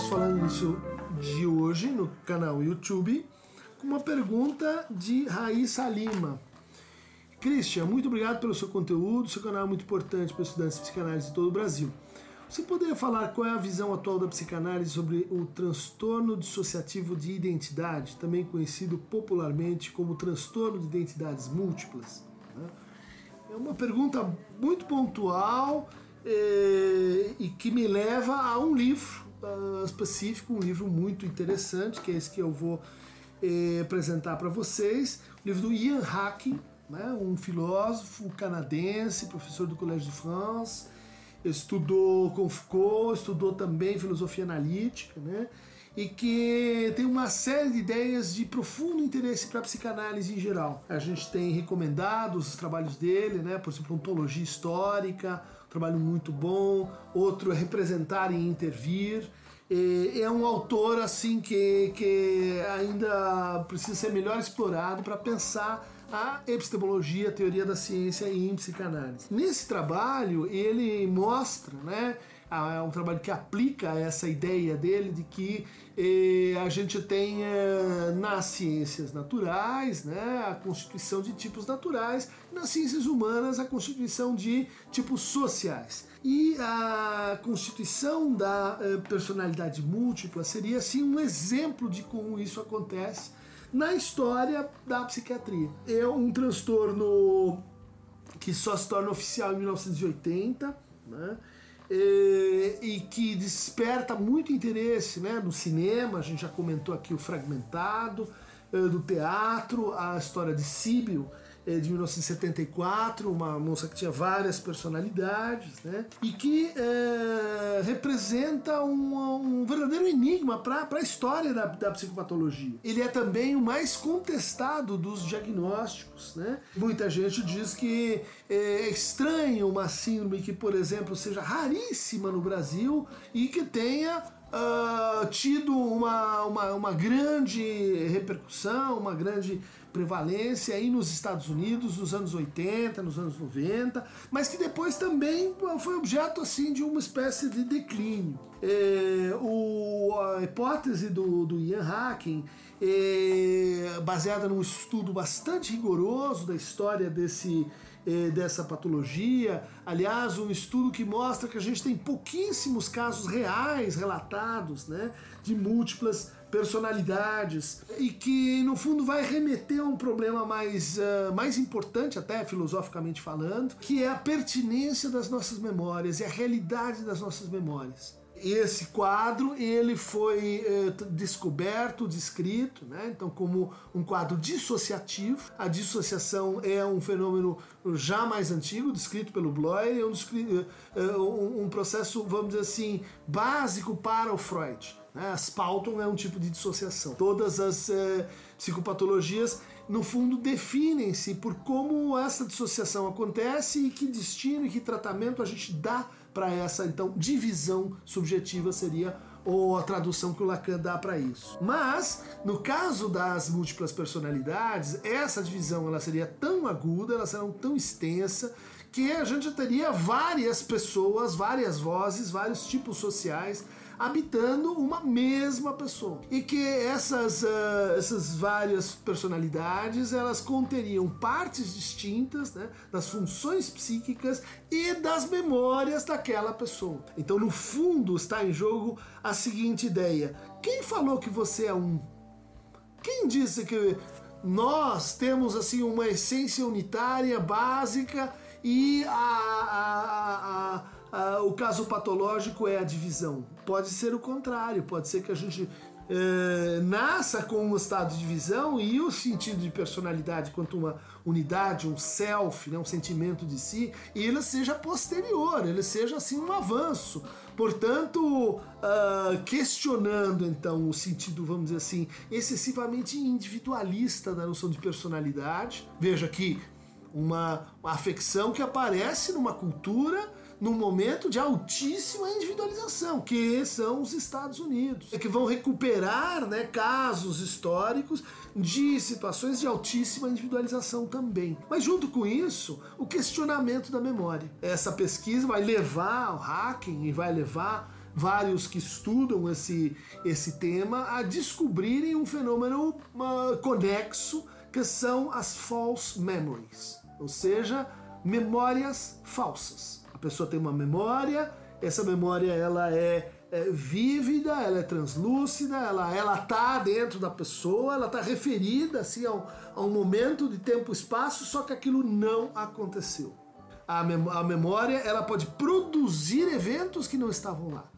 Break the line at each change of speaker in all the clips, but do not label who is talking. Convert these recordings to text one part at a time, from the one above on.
nosso Falando Nisso de hoje no canal YouTube com uma pergunta de Raíssa Lima. Christian, muito obrigado pelo seu conteúdo, seu canal é muito importante para estudantes de psicanálise de todo o Brasil. Você poderia falar qual é a visão atual da psicanálise sobre o transtorno dissociativo de identidade, também conhecido popularmente como transtorno de identidades múltiplas? É uma pergunta muito pontual eh, e que me leva a um livro uh, específico, um livro muito interessante, que é esse que eu vou eh, apresentar para vocês, o livro do Ian Hacking, né, um filósofo canadense, professor do Collège de France, estudou com Foucault, estudou também filosofia analítica, né, e que tem uma série de ideias de profundo interesse para a psicanálise em geral. A gente tem recomendado os trabalhos dele, né, por exemplo, ontologia histórica, um trabalho muito bom, outro é representar e intervir. É um autor assim que, que ainda precisa ser melhor explorado para pensar a epistemologia, a teoria da ciência em psicanálise. Nesse trabalho, ele mostra, né, é um trabalho que aplica essa ideia dele de que eh, a gente tem eh, nas ciências naturais né, a constituição de tipos naturais, nas ciências humanas a constituição de tipos sociais. E a constituição da eh, personalidade múltipla seria assim um exemplo de como isso acontece na história da psiquiatria. É um transtorno que só se torna oficial em 1980, né? E, e que desperta muito interesse né, no cinema, a gente já comentou aqui o Fragmentado, eh, do teatro, a história de Síbio, de 1974, uma moça que tinha várias personalidades, né? E que é, representa um, um, verdadeiro enigma para a história da, da, psicopatologia. Ele é também o mais contestado dos diagnósticos, né? Muita gente diz que é estranho uma síndrome que, por exemplo, seja raríssima no Brasil e que tenha uh, tido uma, uma, uma grande repercussão, uma grande prevalência aí nos Estados Unidos nos anos 80, nos anos 90, mas que depois também foi objeto assim de uma espécie de declínio. É, o, a hipótese do, do Ian Hacking é baseada num estudo bastante rigoroso da história desse eh, dessa patologia. Aliás, um estudo que mostra que a gente tem pouquíssimos casos reais relatados né, de múltiplas personalidades e que no fundo vai remeter a um problema mais, uh, mais importante até filosoficamente falando, que é a pertinência das nossas memórias e a realidade das nossas memórias esse quadro ele foi eh, descoberto, descrito, né? então como um quadro dissociativo. A dissociação é um fenômeno já mais antigo, descrito pelo Bloy, é um, eh, eh, um, um processo, vamos dizer assim, básico para o Freud. Né? Spalton é um tipo de dissociação. Todas as eh, psicopatologias, no fundo, definem-se por como essa dissociação acontece e que destino e que tratamento a gente dá para essa então divisão subjetiva seria ou a tradução que o Lacan dá para isso. Mas no caso das múltiplas personalidades, essa divisão ela seria tão aguda, ela seria tão extensa que a gente teria várias pessoas, várias vozes, vários tipos sociais habitando uma mesma pessoa. E que essas, uh, essas várias personalidades elas conteriam partes distintas né, das funções psíquicas e das memórias daquela pessoa. Então, no fundo, está em jogo a seguinte ideia: quem falou que você é um? Quem disse que nós temos assim uma essência unitária, básica e a, a, a ah, o caso patológico é a divisão. Pode ser o contrário, pode ser que a gente eh, nasça com um estado de divisão e o sentido de personalidade quanto uma unidade, um self, né, um sentimento de si, ele seja posterior, ele seja assim um avanço. Portanto, uh, questionando então o sentido, vamos dizer assim, excessivamente individualista da noção de personalidade. Veja que uma, uma afecção que aparece numa cultura num momento de altíssima individualização, que são os Estados Unidos, que vão recuperar né, casos históricos de situações de altíssima individualização também. Mas junto com isso, o questionamento da memória. Essa pesquisa vai levar ao hacking e vai levar vários que estudam esse, esse tema a descobrirem um fenômeno uh, conexo que são as false memories, ou seja, memórias falsas. Pessoa tem uma memória, essa memória ela é, é vívida, ela é translúcida, ela ela tá dentro da pessoa, ela está referida assim a um, a um momento de tempo e espaço, só que aquilo não aconteceu. A, mem a memória ela pode produzir eventos que não estavam lá.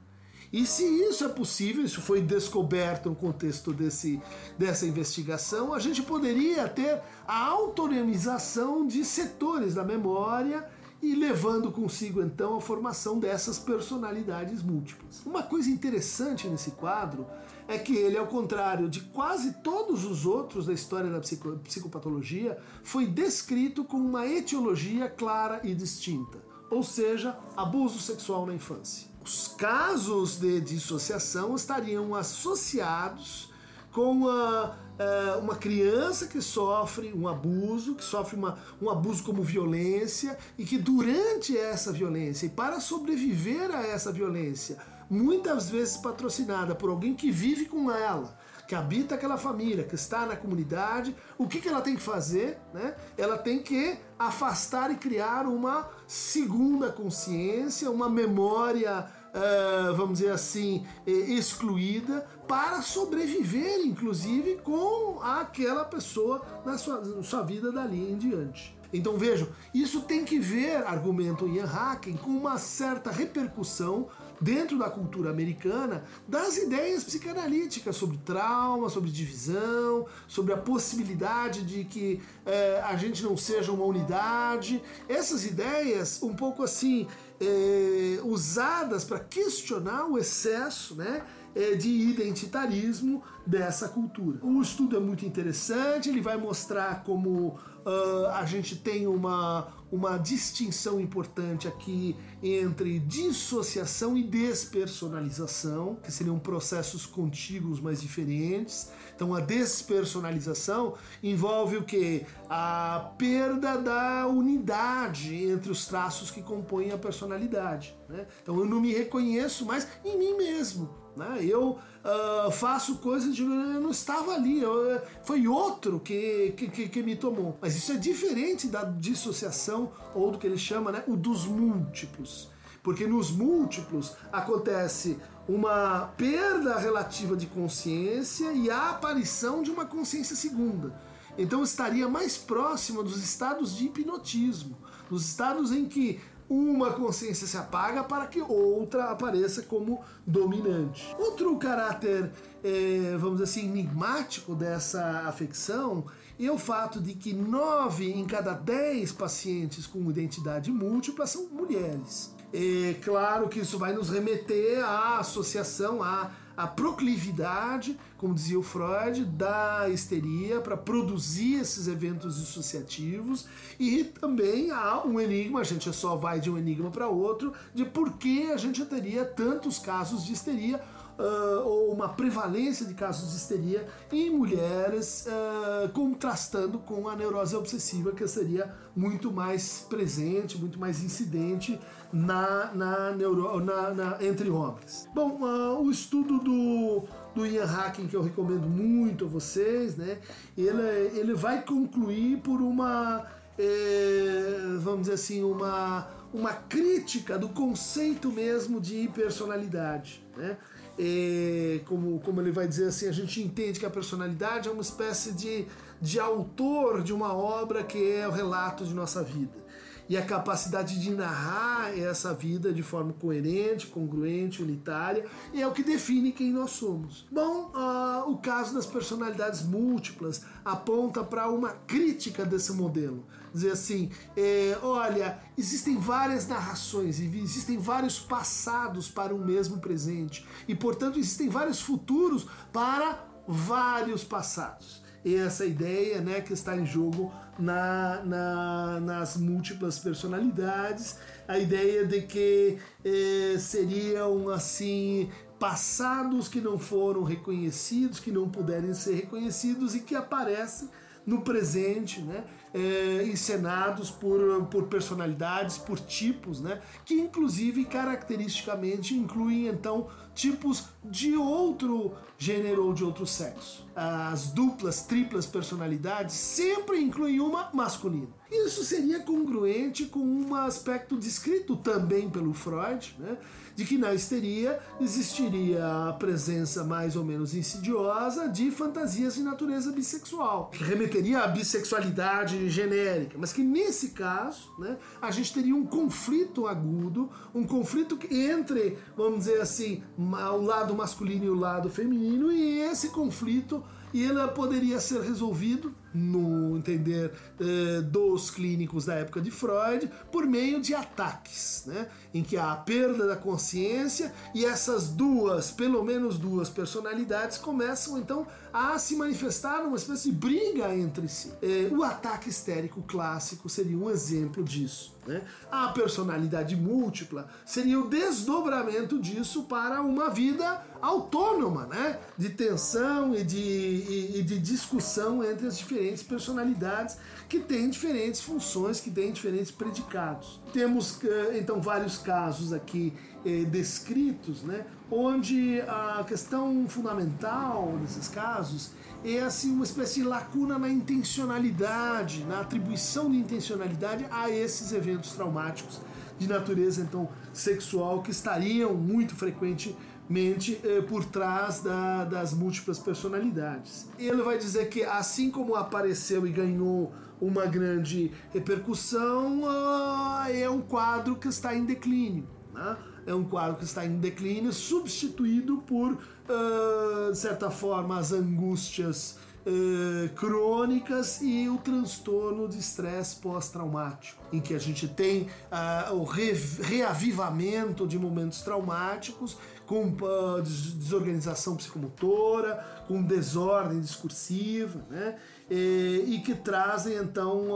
E se isso é possível, isso foi descoberto no contexto desse, dessa investigação, a gente poderia ter a autonomização de setores da memória e levando consigo então a formação dessas personalidades múltiplas. Uma coisa interessante nesse quadro é que ele, ao contrário de quase todos os outros da história da psicopatologia, foi descrito com uma etiologia clara e distinta, ou seja, abuso sexual na infância. Os casos de dissociação estariam associados com uma, uh, uma criança que sofre um abuso, que sofre uma, um abuso como violência e que durante essa violência e para sobreviver a essa violência, muitas vezes patrocinada por alguém que vive com ela, que habita aquela família, que está na comunidade, o que, que ela tem que fazer? Né? Ela tem que afastar e criar uma segunda consciência, uma memória, uh, vamos dizer assim, excluída, para sobreviver, inclusive, com aquela pessoa na sua, na sua vida dali em diante. Então vejam, isso tem que ver, argumento Ian Hacken, com uma certa repercussão dentro da cultura americana das ideias psicanalíticas sobre trauma, sobre divisão, sobre a possibilidade de que é, a gente não seja uma unidade. Essas ideias, um pouco assim, é, usadas para questionar o excesso, né? É, de identitarismo dessa cultura. O estudo é muito interessante, ele vai mostrar como uh, a gente tem uma, uma distinção importante aqui entre dissociação e despersonalização, que seriam processos contíguos, mas diferentes. Então, a despersonalização envolve o que? A perda da unidade entre os traços que compõem a personalidade. Né? Então, eu não me reconheço mais em mim mesmo. Né? Eu uh, faço coisas de eu não estava ali, eu, foi outro que, que, que, me tomou. Mas isso é diferente da dissociação ou do que ele chama né, o dos múltiplos. Porque nos múltiplos acontece uma perda relativa de consciência e a aparição de uma consciência segunda. Então estaria mais próxima dos estados de hipnotismo, dos estados em que uma consciência se apaga para que outra apareça como dominante. Outro caráter, é, vamos dizer assim, enigmático dessa afecção é o fato de que nove em cada dez pacientes com identidade múltipla são mulheres. É claro que isso vai nos remeter à associação, à a proclividade, como dizia o Freud, da histeria para produzir esses eventos dissociativos e também há um enigma, a gente só vai de um enigma para outro, de por que a gente teria tantos casos de histeria uh, ou uma prevalência de casos de histeria em mulheres, uh, contrastando com a neurose obsessiva, que seria muito mais presente, muito mais incidente na, na neuro, na, na entre homens. Bom, uh, o estudo do, do Ian Hacking, que eu recomendo muito a vocês, né? ele, ele vai concluir por uma, eh, vamos dizer assim, uma, uma crítica do conceito mesmo de personalidade, né? E, como, como ele vai dizer assim, a gente entende que a personalidade é uma espécie de, de autor de uma obra que é o relato de nossa vida e a capacidade de narrar essa vida de forma coerente, congruente, unitária, é o que define quem nós somos. Bom, uh, o caso das personalidades múltiplas aponta para uma crítica desse modelo. Dizer assim, é, olha, existem várias narrações, existem vários passados para um mesmo presente, e portanto existem vários futuros para vários passados essa ideia né, que está em jogo na, na, nas múltiplas personalidades, a ideia de que eh, seriam assim passados que não foram reconhecidos, que não puderem ser reconhecidos e que aparecem no presente, né? É, encenados por, por personalidades, por tipos, né? Que inclusive caracteristicamente incluem então tipos de outro gênero ou de outro sexo. As duplas, triplas personalidades sempre incluem uma masculina. Isso seria congruente com um aspecto descrito também pelo Freud, né? de que na histeria existiria a presença mais ou menos insidiosa de fantasias de natureza bissexual, que remeteria à bissexualidade genérica, mas que nesse caso né, a gente teria um conflito agudo, um conflito entre, vamos dizer assim, o lado masculino e o lado feminino, e esse conflito ele poderia ser resolvido no entender eh, dos clínicos da época de Freud, por meio de ataques, né? em que há a perda da consciência e essas duas, pelo menos duas personalidades começam então a se manifestar numa espécie de briga entre si. Eh, o ataque histérico clássico seria um exemplo disso. Né? A personalidade múltipla seria o desdobramento disso para uma vida autônoma, né? de tensão e de, e, e de discussão entre as diferentes diferentes personalidades que têm diferentes funções, que têm diferentes predicados. Temos eh, então vários casos aqui eh, descritos, né, onde a questão fundamental desses casos é assim uma espécie de lacuna na intencionalidade, na atribuição de intencionalidade a esses eventos traumáticos de natureza então sexual que estariam muito frequentemente mente eh, por trás da, das múltiplas personalidades. Ele vai dizer que assim como apareceu e ganhou uma grande repercussão, uh, é um quadro que está em declínio. Né? É um quadro que está em declínio, substituído por, uh, de certa forma, as angústias uh, crônicas e o transtorno de estresse pós-traumático, em que a gente tem uh, o re reavivamento de momentos traumáticos com uh, desorganização psicomotora, com desordem discursiva, né? E, e que trazem então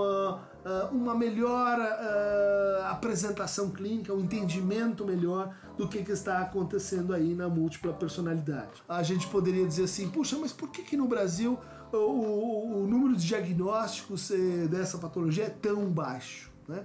uma melhor apresentação clínica, um entendimento melhor do que, que está acontecendo aí na múltipla personalidade. A gente poderia dizer assim, puxa, mas por que, que no Brasil o, o, o número de diagnósticos eh, dessa patologia é tão baixo. Né?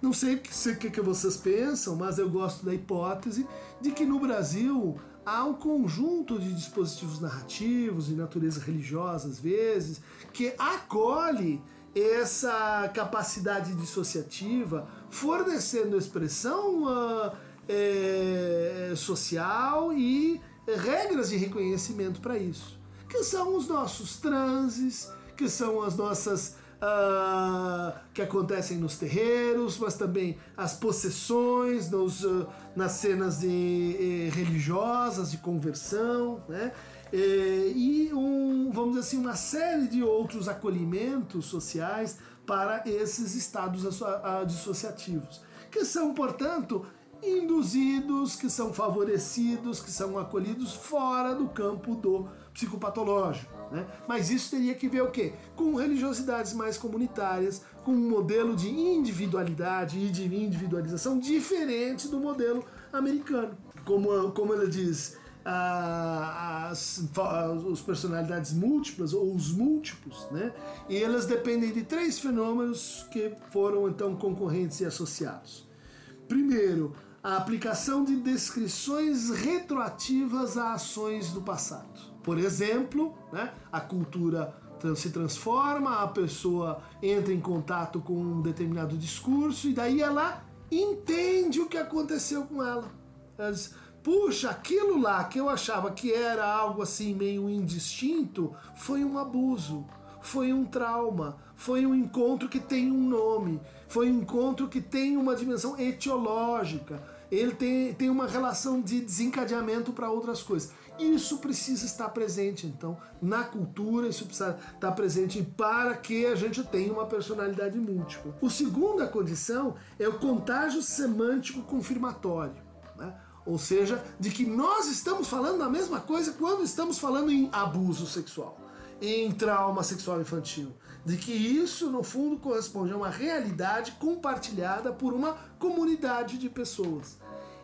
Não sei o que, que vocês pensam, mas eu gosto da hipótese de que no Brasil há um conjunto de dispositivos narrativos de natureza religiosa, às vezes, que acolhe essa capacidade dissociativa, fornecendo expressão uh, é, social e regras de reconhecimento para isso que são os nossos transes, que são as nossas. Uh, que acontecem nos terreiros, mas também as possessões nos, uh, nas cenas de, eh, religiosas de conversão, né? E um, vamos dizer assim, uma série de outros acolhimentos sociais para esses estados dissociativos, que são, portanto, induzidos, que são favorecidos, que são acolhidos fora do campo do psicopatológico. Né? Mas isso teria que ver o quê? Com religiosidades mais comunitárias, com um modelo de individualidade e de individualização diferente do modelo americano. Como, como ele diz, as, as personalidades múltiplas ou os múltiplos, né? E elas dependem de três fenômenos que foram então concorrentes e associados. Primeiro, a aplicação de descrições retroativas a ações do passado. Por exemplo, né, a cultura se transforma, a pessoa entra em contato com um determinado discurso e daí ela entende o que aconteceu com ela. Ela diz, puxa, aquilo lá que eu achava que era algo assim meio indistinto foi um abuso, foi um trauma, foi um encontro que tem um nome, foi um encontro que tem uma dimensão etiológica, ele tem, tem uma relação de desencadeamento para outras coisas. Isso precisa estar presente, então, na cultura, isso precisa estar presente para que a gente tenha uma personalidade múltipla. O segunda condição é o contágio semântico confirmatório. Ou seja, de que nós estamos falando a mesma coisa quando estamos falando em abuso sexual, em trauma sexual infantil. De que isso, no fundo, corresponde a uma realidade compartilhada por uma comunidade de pessoas.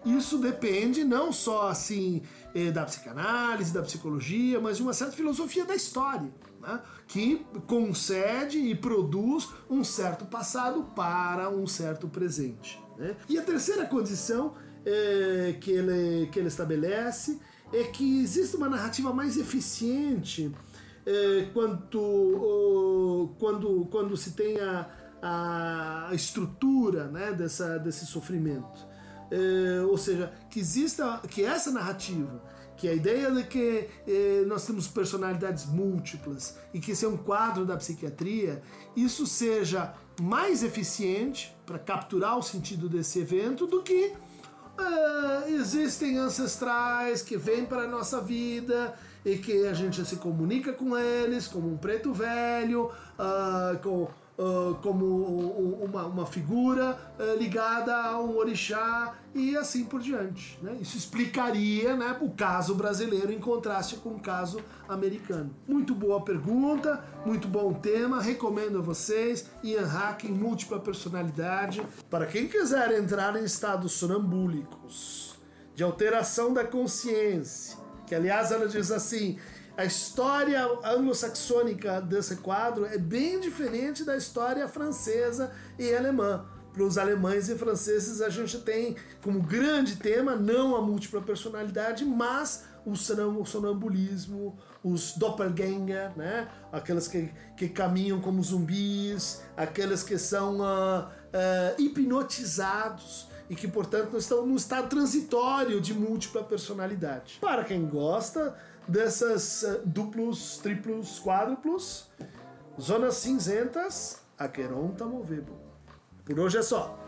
isso depende não só assim eh, da psicanálise, da psicologia, mas de uma certa filosofia da história, né? que concede e produz um certo passado para um certo presente. Né? E a terceira condição eh, que, ele, que ele estabelece é que existe uma narrativa mais eficiente eh, quanto, quando, quando se tem a, a estrutura né, dessa, desse sofrimento. É, ou seja, que exista, que essa narrativa, que a ideia de que é, nós temos personalidades múltiplas e que esse é um quadro da psiquiatria, isso seja mais eficiente para capturar o sentido desse evento do que é, existem ancestrais que vêm para a nossa vida e que a gente se comunica com eles como um preto velho, uh, com como uma, uma figura uh, ligada a um orixá e assim por diante. Né? Isso explicaria né, o caso brasileiro em contraste com o caso americano. Muito boa pergunta, muito bom tema, recomendo a vocês. Ian Hacking, múltipla personalidade. Para quem quiser entrar em estados sonambúlicos, de alteração da consciência, que aliás ela diz assim a história anglo-saxônica desse quadro é bem diferente da história francesa e alemã. Para os alemães e franceses, a gente tem como grande tema não a múltipla personalidade, mas o sonambulismo, os doppelganger, né? aqueles que, que caminham como zumbis, aqueles que são uh, uh, hipnotizados e que, portanto, estão no estado transitório de múltipla personalidade. Para quem gosta, dessas uh, duplos, triplos, quádruplos, zonas cinzentas, Aqueron Tamovebo. Por hoje é só.